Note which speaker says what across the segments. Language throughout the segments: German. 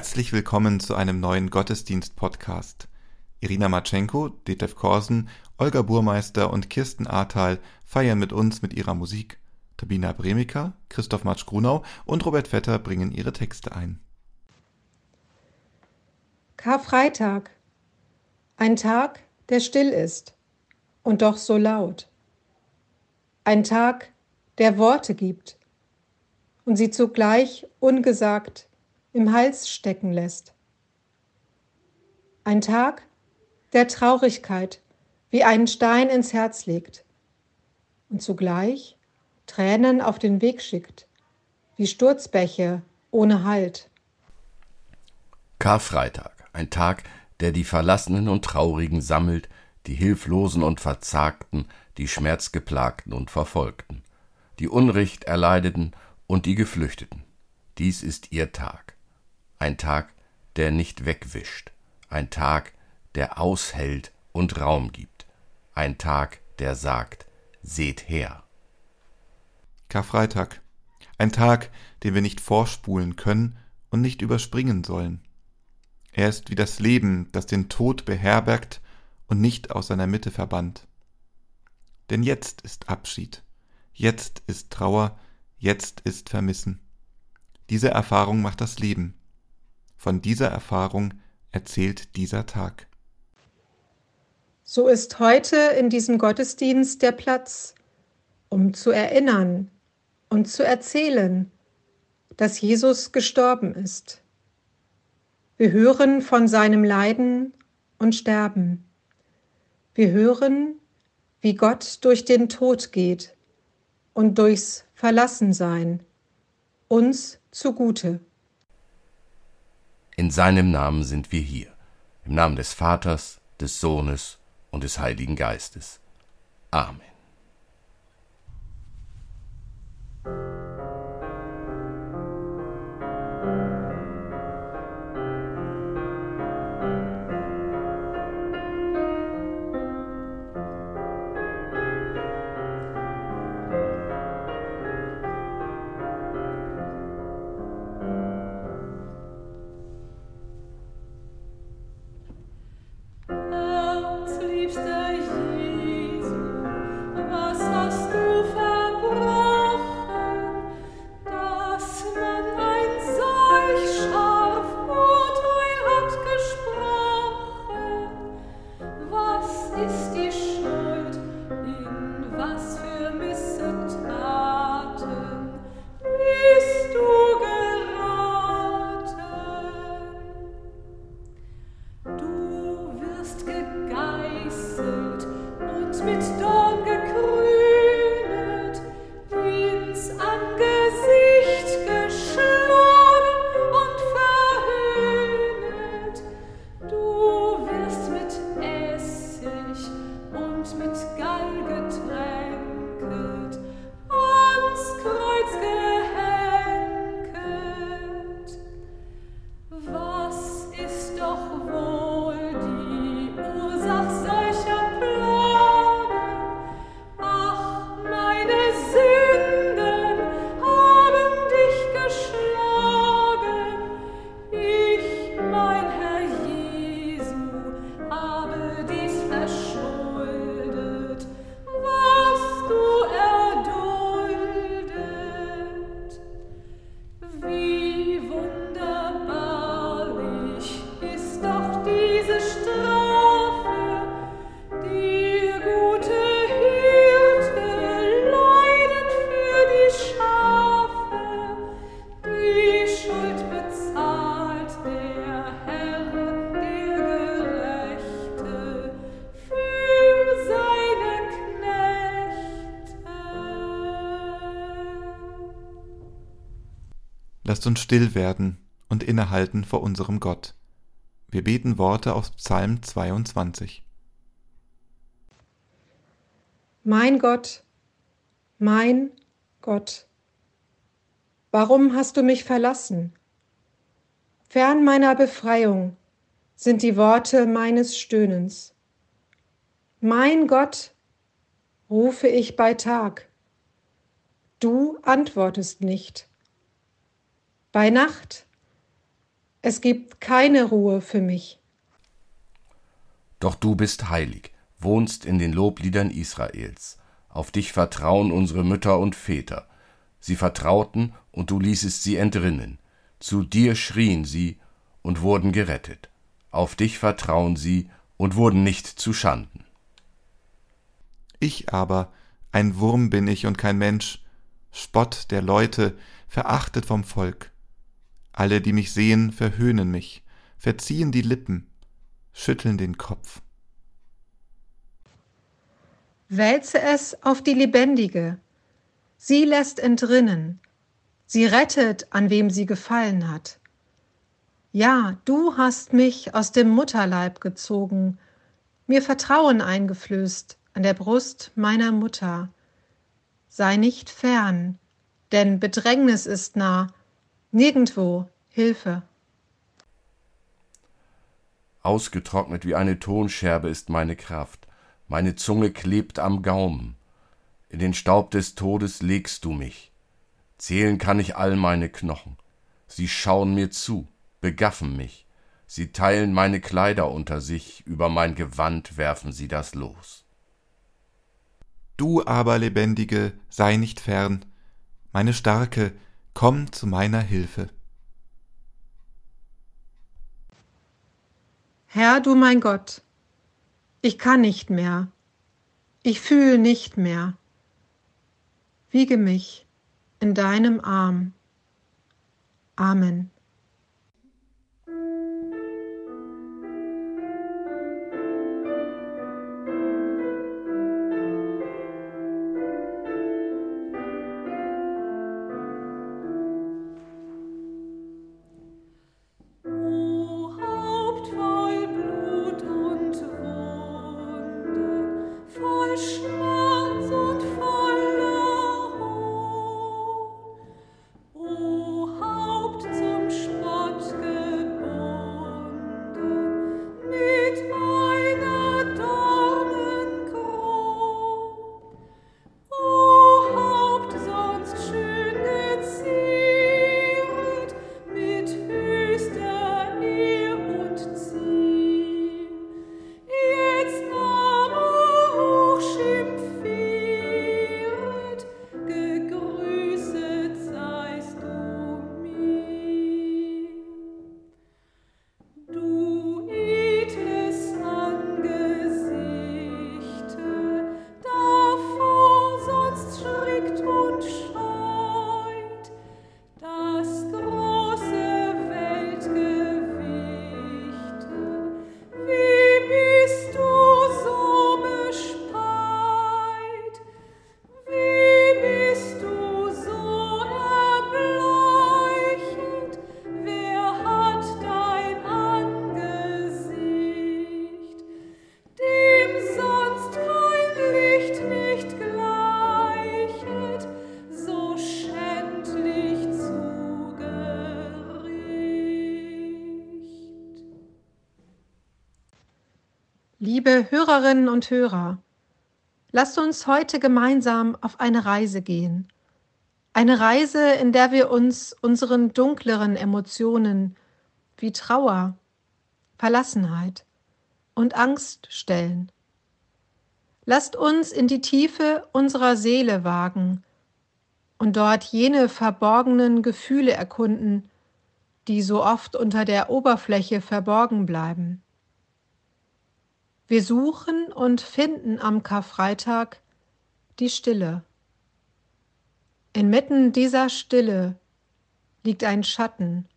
Speaker 1: Herzlich willkommen zu einem neuen Gottesdienst-Podcast. Irina Matschenko, Detlef Korsen, Olga Burmeister und Kirsten Ahrtal feiern mit uns mit ihrer Musik. Tabina Bremiker, Christoph Matsch-Grunau und Robert Vetter bringen ihre Texte ein.
Speaker 2: Karfreitag. Ein Tag, der still ist und doch so laut. Ein Tag, der Worte gibt und sie zugleich ungesagt im Hals stecken lässt. Ein Tag der Traurigkeit wie einen Stein ins Herz legt und zugleich Tränen auf den Weg schickt, wie Sturzbäche ohne Halt.
Speaker 3: Karfreitag, ein Tag, der die Verlassenen und Traurigen sammelt, die Hilflosen und Verzagten, die Schmerzgeplagten und Verfolgten, die Unrecht erleideten und die Geflüchteten. Dies ist ihr Tag ein Tag, der nicht wegwischt, ein Tag, der aushält und Raum gibt, ein Tag, der sagt, seht her.
Speaker 1: Karfreitag, ein Tag, den wir nicht vorspulen können und nicht überspringen sollen. Er ist wie das Leben, das den Tod beherbergt und nicht aus seiner Mitte verbannt. Denn jetzt ist Abschied, jetzt ist Trauer, jetzt ist Vermissen. Diese Erfahrung macht das Leben. Von dieser Erfahrung erzählt dieser Tag.
Speaker 2: So ist heute in diesem Gottesdienst der Platz, um zu erinnern und zu erzählen, dass Jesus gestorben ist. Wir hören von seinem Leiden und Sterben. Wir hören, wie Gott durch den Tod geht und durchs Verlassensein, uns zugute.
Speaker 3: In seinem Namen sind wir hier. Im Namen des Vaters, des Sohnes und des Heiligen Geistes. Amen.
Speaker 1: Lasst uns still werden und innehalten vor unserem Gott. Wir beten Worte aus Psalm 22.
Speaker 2: Mein Gott, mein Gott, warum hast du mich verlassen? Fern meiner Befreiung sind die Worte meines Stöhnens. Mein Gott, rufe ich bei Tag. Du antwortest nicht. Bei Nacht Es gibt keine Ruhe für mich.
Speaker 4: Doch du bist heilig, wohnst in den Lobliedern Israels. Auf dich vertrauen unsere Mütter und Väter. Sie vertrauten, und du ließest sie entrinnen. Zu dir schrien sie und wurden gerettet. Auf dich vertrauen sie und wurden nicht zu Schanden.
Speaker 1: Ich aber, ein Wurm bin ich und kein Mensch, Spott der Leute, verachtet vom Volk. Alle, die mich sehen, verhöhnen mich, verziehen die Lippen, schütteln den Kopf.
Speaker 2: Wälze es auf die Lebendige. Sie lässt entrinnen. Sie rettet, an wem sie gefallen hat. Ja, du hast mich aus dem Mutterleib gezogen, mir Vertrauen eingeflößt an der Brust meiner Mutter. Sei nicht fern, denn Bedrängnis ist nah, nirgendwo Hilfe.
Speaker 4: Ausgetrocknet wie eine Tonscherbe ist meine Kraft, meine Zunge klebt am Gaumen. In den Staub des Todes legst du mich. Zählen kann ich all meine Knochen. Sie schauen mir zu, begaffen mich. Sie teilen meine Kleider unter sich, über mein Gewand werfen sie das Los.
Speaker 1: Du aber, Lebendige, sei nicht fern, meine Starke, komm zu meiner Hilfe.
Speaker 2: Herr, du mein Gott, ich kann nicht mehr, ich fühl nicht mehr. Wiege mich in deinem Arm. Amen. Hörerinnen und Hörer, lasst uns heute gemeinsam auf eine Reise gehen. Eine Reise, in der wir uns unseren dunkleren Emotionen wie Trauer, Verlassenheit und Angst stellen. Lasst uns in die Tiefe unserer Seele wagen und dort jene verborgenen Gefühle erkunden, die so oft unter der Oberfläche verborgen bleiben. Wir suchen und finden am Karfreitag die Stille. Inmitten dieser Stille liegt ein Schatten,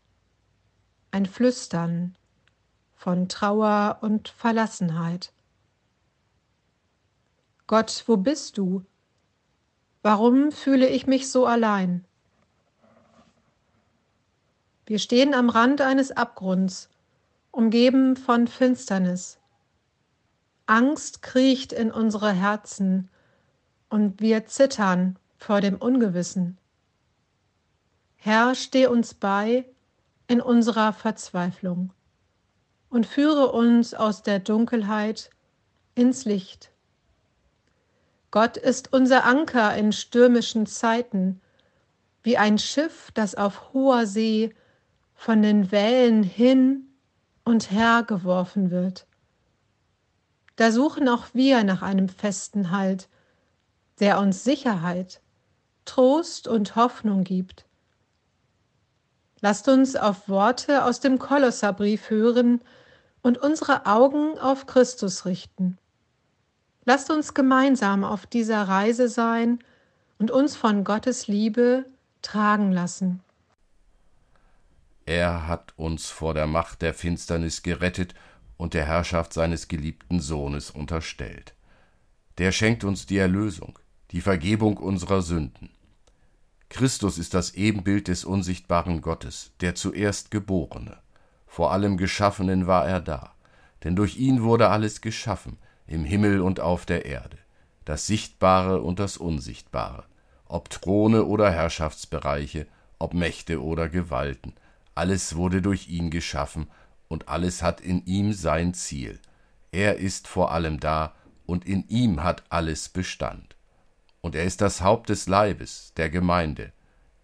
Speaker 2: ein Flüstern von Trauer und Verlassenheit. Gott, wo bist du? Warum fühle ich mich so allein? Wir stehen am Rand eines Abgrunds, umgeben von Finsternis. Angst kriecht in unsere Herzen und wir zittern vor dem Ungewissen. Herr, steh uns bei in unserer Verzweiflung und führe uns aus der Dunkelheit ins Licht. Gott ist unser Anker in stürmischen Zeiten, wie ein Schiff, das auf hoher See von den Wellen hin und her geworfen wird. Da suchen auch wir nach einem festen Halt, der uns Sicherheit, Trost und Hoffnung gibt. Lasst uns auf Worte aus dem Kolosserbrief hören und unsere Augen auf Christus richten. Lasst uns gemeinsam auf dieser Reise sein und uns von Gottes Liebe tragen lassen.
Speaker 4: Er hat uns vor der Macht der Finsternis gerettet und der Herrschaft seines geliebten Sohnes unterstellt. Der schenkt uns die Erlösung, die Vergebung unserer Sünden. Christus ist das Ebenbild des unsichtbaren Gottes, der zuerst Geborene. Vor allem Geschaffenen war er da, denn durch ihn wurde alles geschaffen, im Himmel und auf der Erde, das Sichtbare und das Unsichtbare, ob Throne oder Herrschaftsbereiche, ob Mächte oder Gewalten, alles wurde durch ihn geschaffen, und alles hat in ihm sein Ziel. Er ist vor allem da, und in ihm hat alles Bestand und er ist das Haupt des Leibes, der Gemeinde.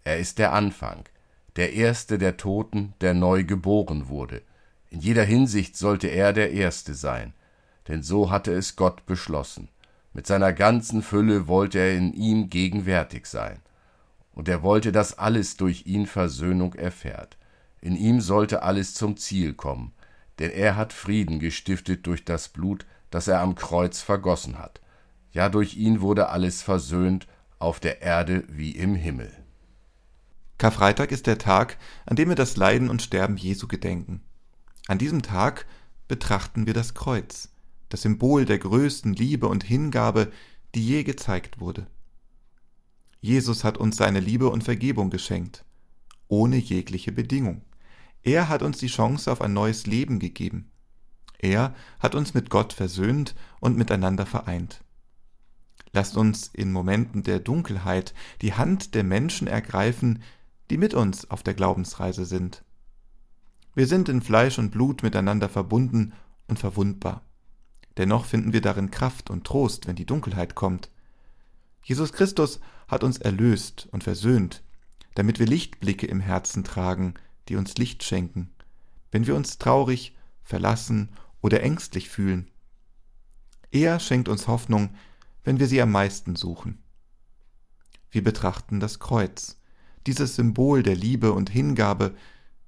Speaker 4: Er ist der Anfang, der Erste der Toten, der neu geboren wurde. In jeder Hinsicht sollte er der Erste sein, denn so hatte es Gott beschlossen. Mit seiner ganzen Fülle wollte er in ihm gegenwärtig sein. Und er wollte, dass alles durch ihn Versöhnung erfährt. In ihm sollte alles zum Ziel kommen, denn er hat Frieden gestiftet durch das Blut, das er am Kreuz vergossen hat ja durch ihn wurde alles versöhnt, auf der Erde wie im Himmel.
Speaker 1: Karfreitag ist der Tag, an dem wir das Leiden und Sterben Jesu gedenken. An diesem Tag betrachten wir das Kreuz, das Symbol der größten Liebe und Hingabe, die je gezeigt wurde. Jesus hat uns seine Liebe und Vergebung geschenkt, ohne jegliche Bedingung. Er hat uns die Chance auf ein neues Leben gegeben. Er hat uns mit Gott versöhnt und miteinander vereint. Lasst uns in Momenten der Dunkelheit die Hand der Menschen ergreifen, die mit uns auf der Glaubensreise sind. Wir sind in Fleisch und Blut miteinander verbunden und verwundbar. Dennoch finden wir darin Kraft und Trost, wenn die Dunkelheit kommt. Jesus Christus hat uns erlöst und versöhnt, damit wir Lichtblicke im Herzen tragen, die uns Licht schenken, wenn wir uns traurig, verlassen oder ängstlich fühlen. Er schenkt uns Hoffnung, wenn wir sie am meisten suchen. Wir betrachten das Kreuz, dieses Symbol der Liebe und Hingabe,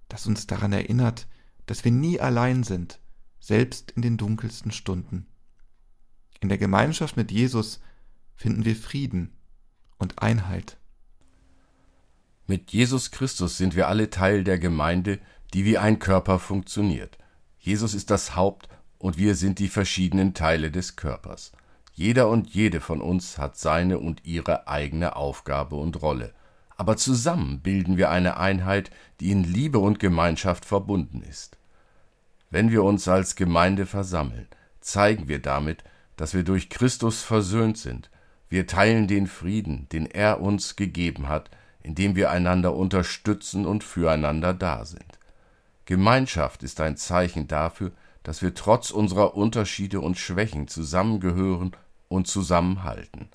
Speaker 1: das uns daran erinnert, dass wir nie allein sind, selbst in den dunkelsten Stunden. In der Gemeinschaft mit Jesus finden wir Frieden und Einheit.
Speaker 4: Mit Jesus Christus sind wir alle Teil der Gemeinde, die wie ein Körper funktioniert. Jesus ist das Haupt und wir sind die verschiedenen Teile des Körpers. Jeder und jede von uns hat seine und ihre eigene Aufgabe und Rolle, aber zusammen bilden wir eine Einheit, die in Liebe und Gemeinschaft verbunden ist. Wenn wir uns als Gemeinde versammeln, zeigen wir damit, dass wir durch Christus versöhnt sind. Wir teilen den Frieden, den er uns gegeben hat, indem wir einander unterstützen und füreinander da sind. Gemeinschaft ist ein Zeichen dafür, dass wir trotz unserer Unterschiede und Schwächen zusammengehören und zusammenhalten.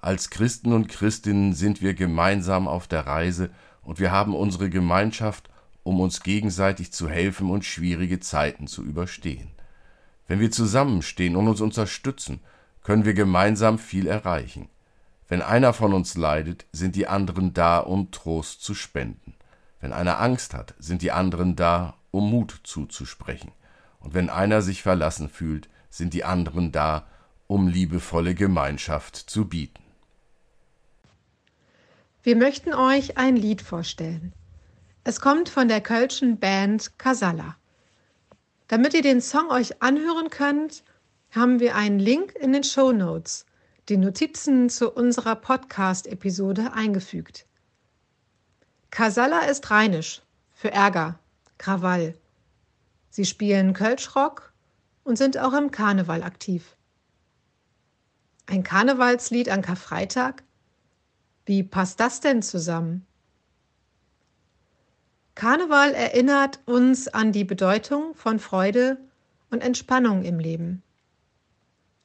Speaker 4: Als Christen und Christinnen sind wir gemeinsam auf der Reise und wir haben unsere Gemeinschaft, um uns gegenseitig zu helfen und schwierige Zeiten zu überstehen. Wenn wir zusammenstehen und uns unterstützen, können wir gemeinsam viel erreichen. Wenn einer von uns leidet, sind die anderen da, um Trost zu spenden. Wenn einer Angst hat, sind die anderen da, um Mut zuzusprechen. Und wenn einer sich verlassen fühlt, sind die anderen da, um liebevolle Gemeinschaft zu bieten.
Speaker 2: Wir möchten euch ein Lied vorstellen. Es kommt von der kölschen Band Casalla. Damit ihr den Song euch anhören könnt, haben wir einen Link in den Show Notes, die Notizen zu unserer Podcast-Episode eingefügt. Casalla ist rheinisch für Ärger, Krawall. Sie spielen Kölschrock und sind auch im Karneval aktiv. Ein Karnevalslied an Karfreitag? Wie passt das denn zusammen? Karneval erinnert uns an die Bedeutung von Freude und Entspannung im Leben.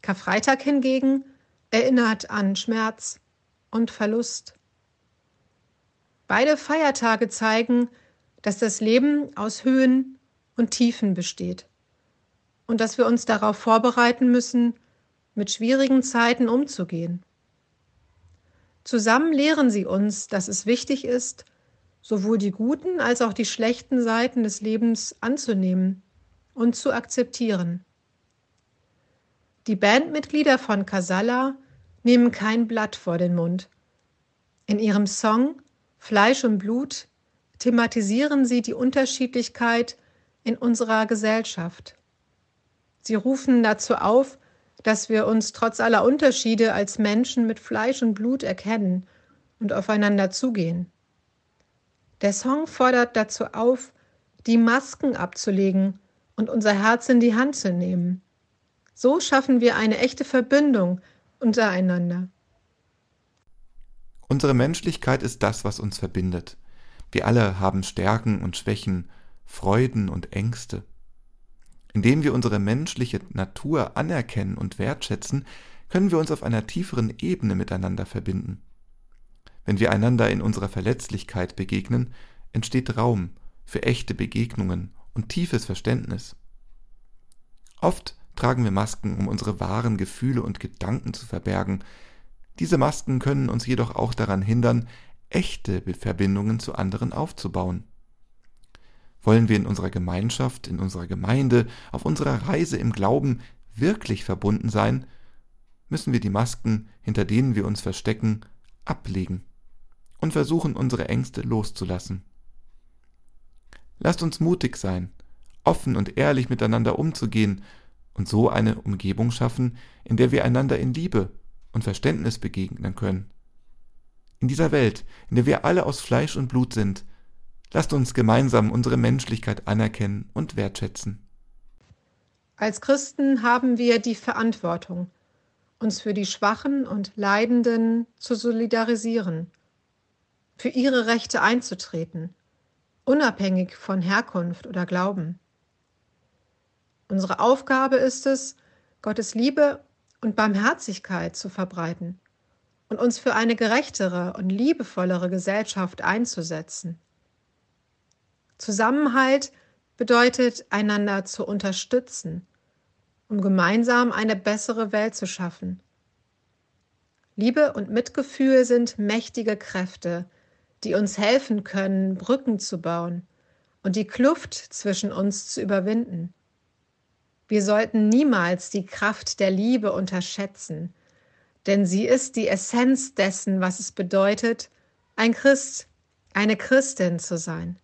Speaker 2: Karfreitag hingegen erinnert an Schmerz und Verlust. Beide Feiertage zeigen, dass das Leben aus Höhen und Tiefen besteht und dass wir uns darauf vorbereiten müssen, mit schwierigen Zeiten umzugehen. Zusammen lehren sie uns, dass es wichtig ist, sowohl die guten als auch die schlechten Seiten des Lebens anzunehmen und zu akzeptieren. Die Bandmitglieder von Casalla nehmen kein Blatt vor den Mund. In ihrem Song Fleisch und Blut thematisieren sie die Unterschiedlichkeit in unserer Gesellschaft. Sie rufen dazu auf, dass wir uns trotz aller Unterschiede als Menschen mit Fleisch und Blut erkennen und aufeinander zugehen. Der Song fordert dazu auf, die Masken abzulegen und unser Herz in die Hand zu nehmen. So schaffen wir eine echte Verbindung untereinander.
Speaker 1: Unsere Menschlichkeit ist das, was uns verbindet. Wir alle haben Stärken und Schwächen, Freuden und Ängste. Indem wir unsere menschliche Natur anerkennen und wertschätzen, können wir uns auf einer tieferen Ebene miteinander verbinden. Wenn wir einander in unserer Verletzlichkeit begegnen, entsteht Raum für echte Begegnungen und tiefes Verständnis. Oft tragen wir Masken, um unsere wahren Gefühle und Gedanken zu verbergen. Diese Masken können uns jedoch auch daran hindern, echte Verbindungen zu anderen aufzubauen. Wollen wir in unserer Gemeinschaft, in unserer Gemeinde, auf unserer Reise im Glauben wirklich verbunden sein, müssen wir die Masken, hinter denen wir uns verstecken, ablegen und versuchen, unsere Ängste loszulassen. Lasst uns mutig sein, offen und ehrlich miteinander umzugehen und so eine Umgebung schaffen, in der wir einander in Liebe und Verständnis begegnen können. In dieser Welt, in der wir alle aus Fleisch und Blut sind, lasst uns gemeinsam unsere Menschlichkeit anerkennen und wertschätzen.
Speaker 2: Als Christen haben wir die Verantwortung, uns für die Schwachen und Leidenden zu solidarisieren, für ihre Rechte einzutreten, unabhängig von Herkunft oder Glauben. Unsere Aufgabe ist es, Gottes Liebe und Barmherzigkeit zu verbreiten und uns für eine gerechtere und liebevollere Gesellschaft einzusetzen. Zusammenhalt bedeutet, einander zu unterstützen, um gemeinsam eine bessere Welt zu schaffen. Liebe und Mitgefühl sind mächtige Kräfte, die uns helfen können, Brücken zu bauen und die Kluft zwischen uns zu überwinden. Wir sollten niemals die Kraft der Liebe unterschätzen, denn sie ist die Essenz dessen, was es bedeutet, ein Christ, eine Christin zu sein.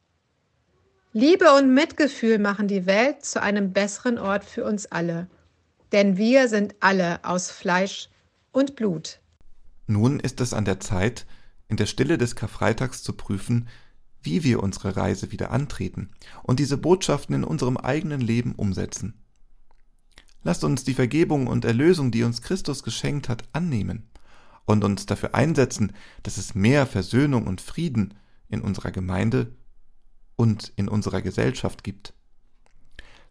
Speaker 2: Liebe und Mitgefühl machen die Welt zu einem besseren Ort für uns alle, denn wir sind alle aus Fleisch und Blut.
Speaker 1: Nun ist es an der Zeit, in der Stille des Karfreitags zu prüfen, wie wir unsere Reise wieder antreten und diese Botschaften in unserem eigenen Leben umsetzen. Lasst uns die Vergebung und Erlösung, die uns Christus geschenkt hat, annehmen und uns dafür einsetzen, dass es mehr Versöhnung und Frieden in unserer Gemeinde und in unserer Gesellschaft gibt.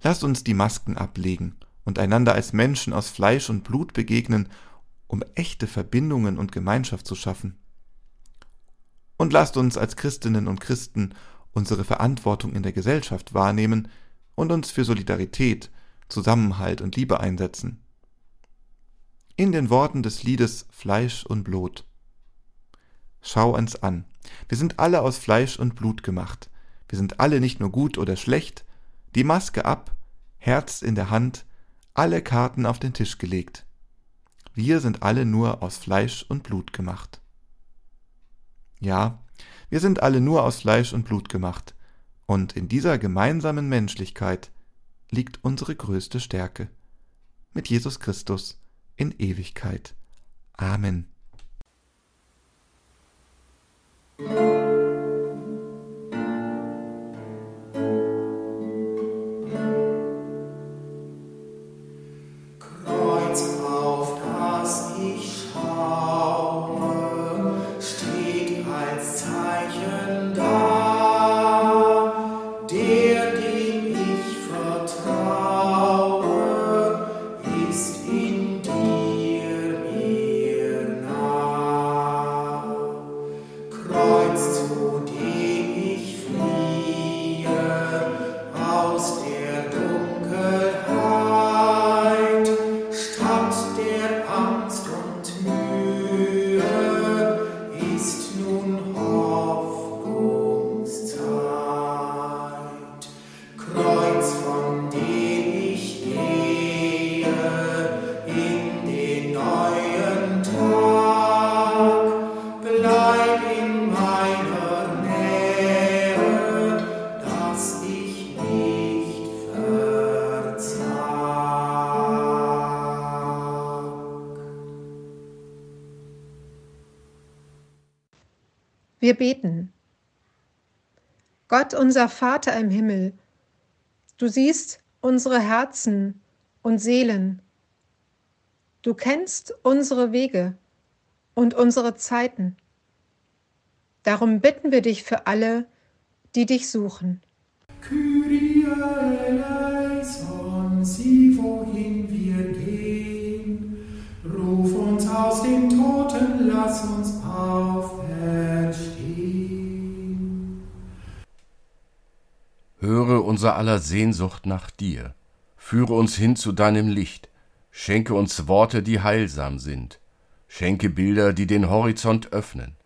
Speaker 1: Lasst uns die Masken ablegen und einander als Menschen aus Fleisch und Blut begegnen, um echte Verbindungen und Gemeinschaft zu schaffen. Und lasst uns als Christinnen und Christen unsere Verantwortung in der Gesellschaft wahrnehmen und uns für Solidarität, Zusammenhalt und Liebe einsetzen. In den Worten des Liedes Fleisch und Blut. Schau uns an. Wir sind alle aus Fleisch und Blut gemacht. Wir sind alle nicht nur gut oder schlecht. Die Maske ab, Herz in der Hand, alle Karten auf den Tisch gelegt. Wir sind alle nur aus Fleisch und Blut gemacht. Ja, wir sind alle nur aus Fleisch und Blut gemacht. Und in dieser gemeinsamen Menschlichkeit liegt unsere größte Stärke. Mit Jesus Christus in Ewigkeit. Amen.
Speaker 2: Wir beten. Gott, unser Vater im Himmel, du siehst unsere Herzen und Seelen. Du kennst unsere Wege und unsere Zeiten. Darum bitten wir dich für alle, die dich suchen.
Speaker 5: Kyrie eleison, sieh, wohin wir gehen. Ruf uns aus den Toten, lass uns auferstehen.
Speaker 4: Höre unser aller Sehnsucht nach dir. Führe uns hin zu deinem Licht. Schenke uns Worte, die heilsam sind. Schenke Bilder, die den Horizont öffnen.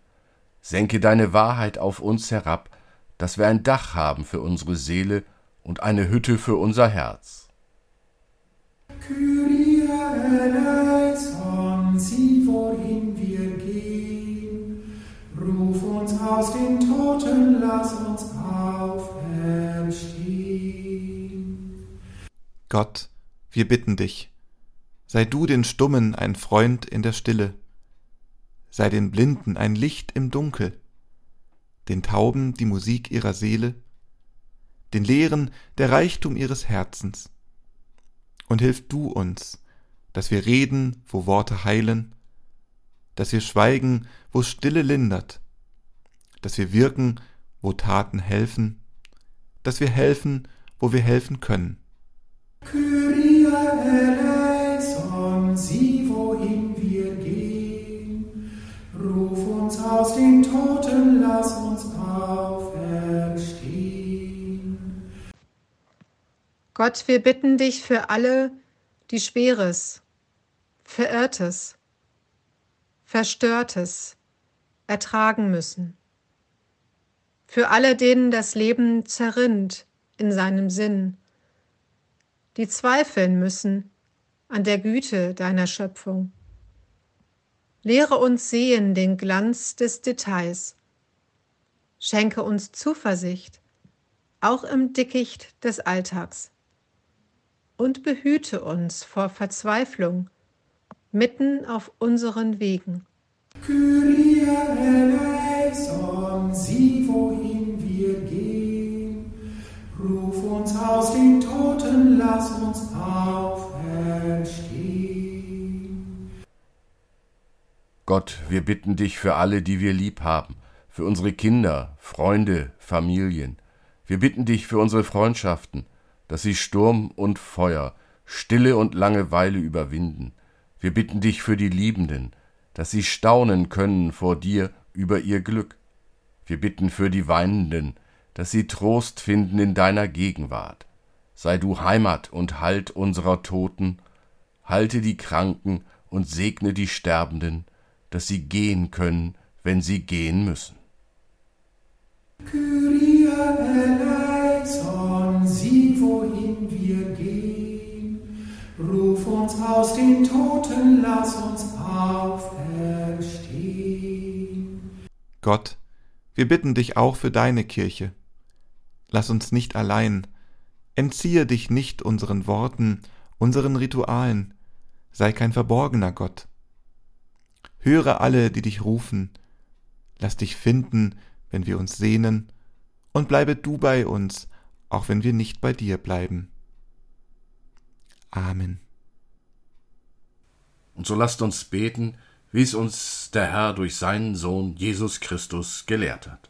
Speaker 4: Senke deine Wahrheit auf uns herab, dass wir ein Dach haben für unsere Seele und eine Hütte für unser Herz.
Speaker 5: Kyrie eleison, sieh, wohin wir gehen. Ruf uns aus den Toten, lass uns
Speaker 1: Gott, wir bitten dich, sei du den Stummen ein Freund in der Stille sei den Blinden ein Licht im Dunkel, den Tauben die Musik ihrer Seele, den Leeren der Reichtum ihres Herzens. Und hilf du uns, dass wir reden, wo Worte heilen, dass wir schweigen, wo Stille lindert, dass wir wirken, wo Taten helfen, dass wir helfen, wo wir helfen können.
Speaker 5: Kyrie eleison, sieh, wohin wir gehen. Ruf uns aus den Toten, lass uns auferstehen.
Speaker 2: Gott, wir bitten dich für alle, die Schweres, Verirrtes, Verstörtes ertragen müssen. Für alle, denen das Leben zerrinnt in seinem Sinn, die zweifeln müssen an der Güte deiner Schöpfung. Lehre uns sehen den Glanz des Details. Schenke uns Zuversicht, auch im Dickicht des Alltags. Und behüte uns vor Verzweiflung mitten auf unseren Wegen.
Speaker 5: Kyrie eleison, sieh, Ruf uns aus den Toten, lass uns auferstehen.
Speaker 4: Gott, wir bitten dich für alle, die wir lieb haben, für unsere Kinder, Freunde, Familien. Wir bitten dich für unsere Freundschaften, dass sie Sturm und Feuer, Stille und Langeweile überwinden. Wir bitten dich für die Liebenden, dass sie staunen können vor dir über ihr Glück. Wir bitten für die Weinenden, dass sie Trost finden in deiner Gegenwart. Sei du Heimat und Halt unserer Toten, halte die Kranken und segne die Sterbenden, dass sie gehen können, wenn sie gehen müssen.
Speaker 5: Kyrie eleison, sieh, wohin wir gehen. Ruf uns aus den Toten, lass uns auferstehen.
Speaker 1: Gott, wir bitten dich auch für deine Kirche. Lass uns nicht allein, entziehe dich nicht unseren Worten, unseren Ritualen, sei kein verborgener Gott. Höre alle, die dich rufen, lass dich finden, wenn wir uns sehnen, und bleibe du bei uns, auch wenn wir nicht bei dir bleiben. Amen.
Speaker 4: Und so lasst uns beten, wie es uns der Herr durch seinen Sohn Jesus Christus gelehrt hat.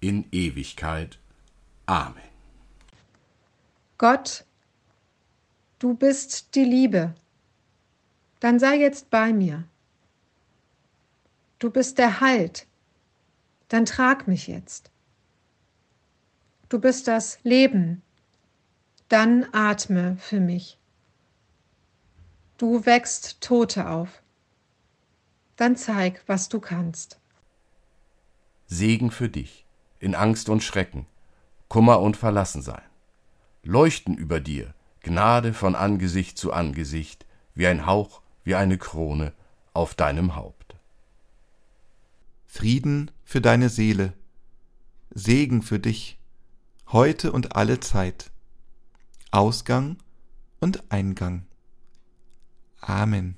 Speaker 4: in Ewigkeit. Amen.
Speaker 2: Gott, du bist die Liebe. Dann sei jetzt bei mir. Du bist der Halt. Dann trag mich jetzt. Du bist das Leben. Dann atme für mich. Du wächst Tote auf. Dann zeig, was du kannst.
Speaker 4: Segen für dich, in Angst und Schrecken, Kummer und Verlassensein. Leuchten über dir, Gnade von Angesicht zu Angesicht, wie ein Hauch, wie eine Krone auf deinem Haupt.
Speaker 1: Frieden für deine Seele, Segen für dich, heute und alle Zeit, Ausgang und Eingang. Amen.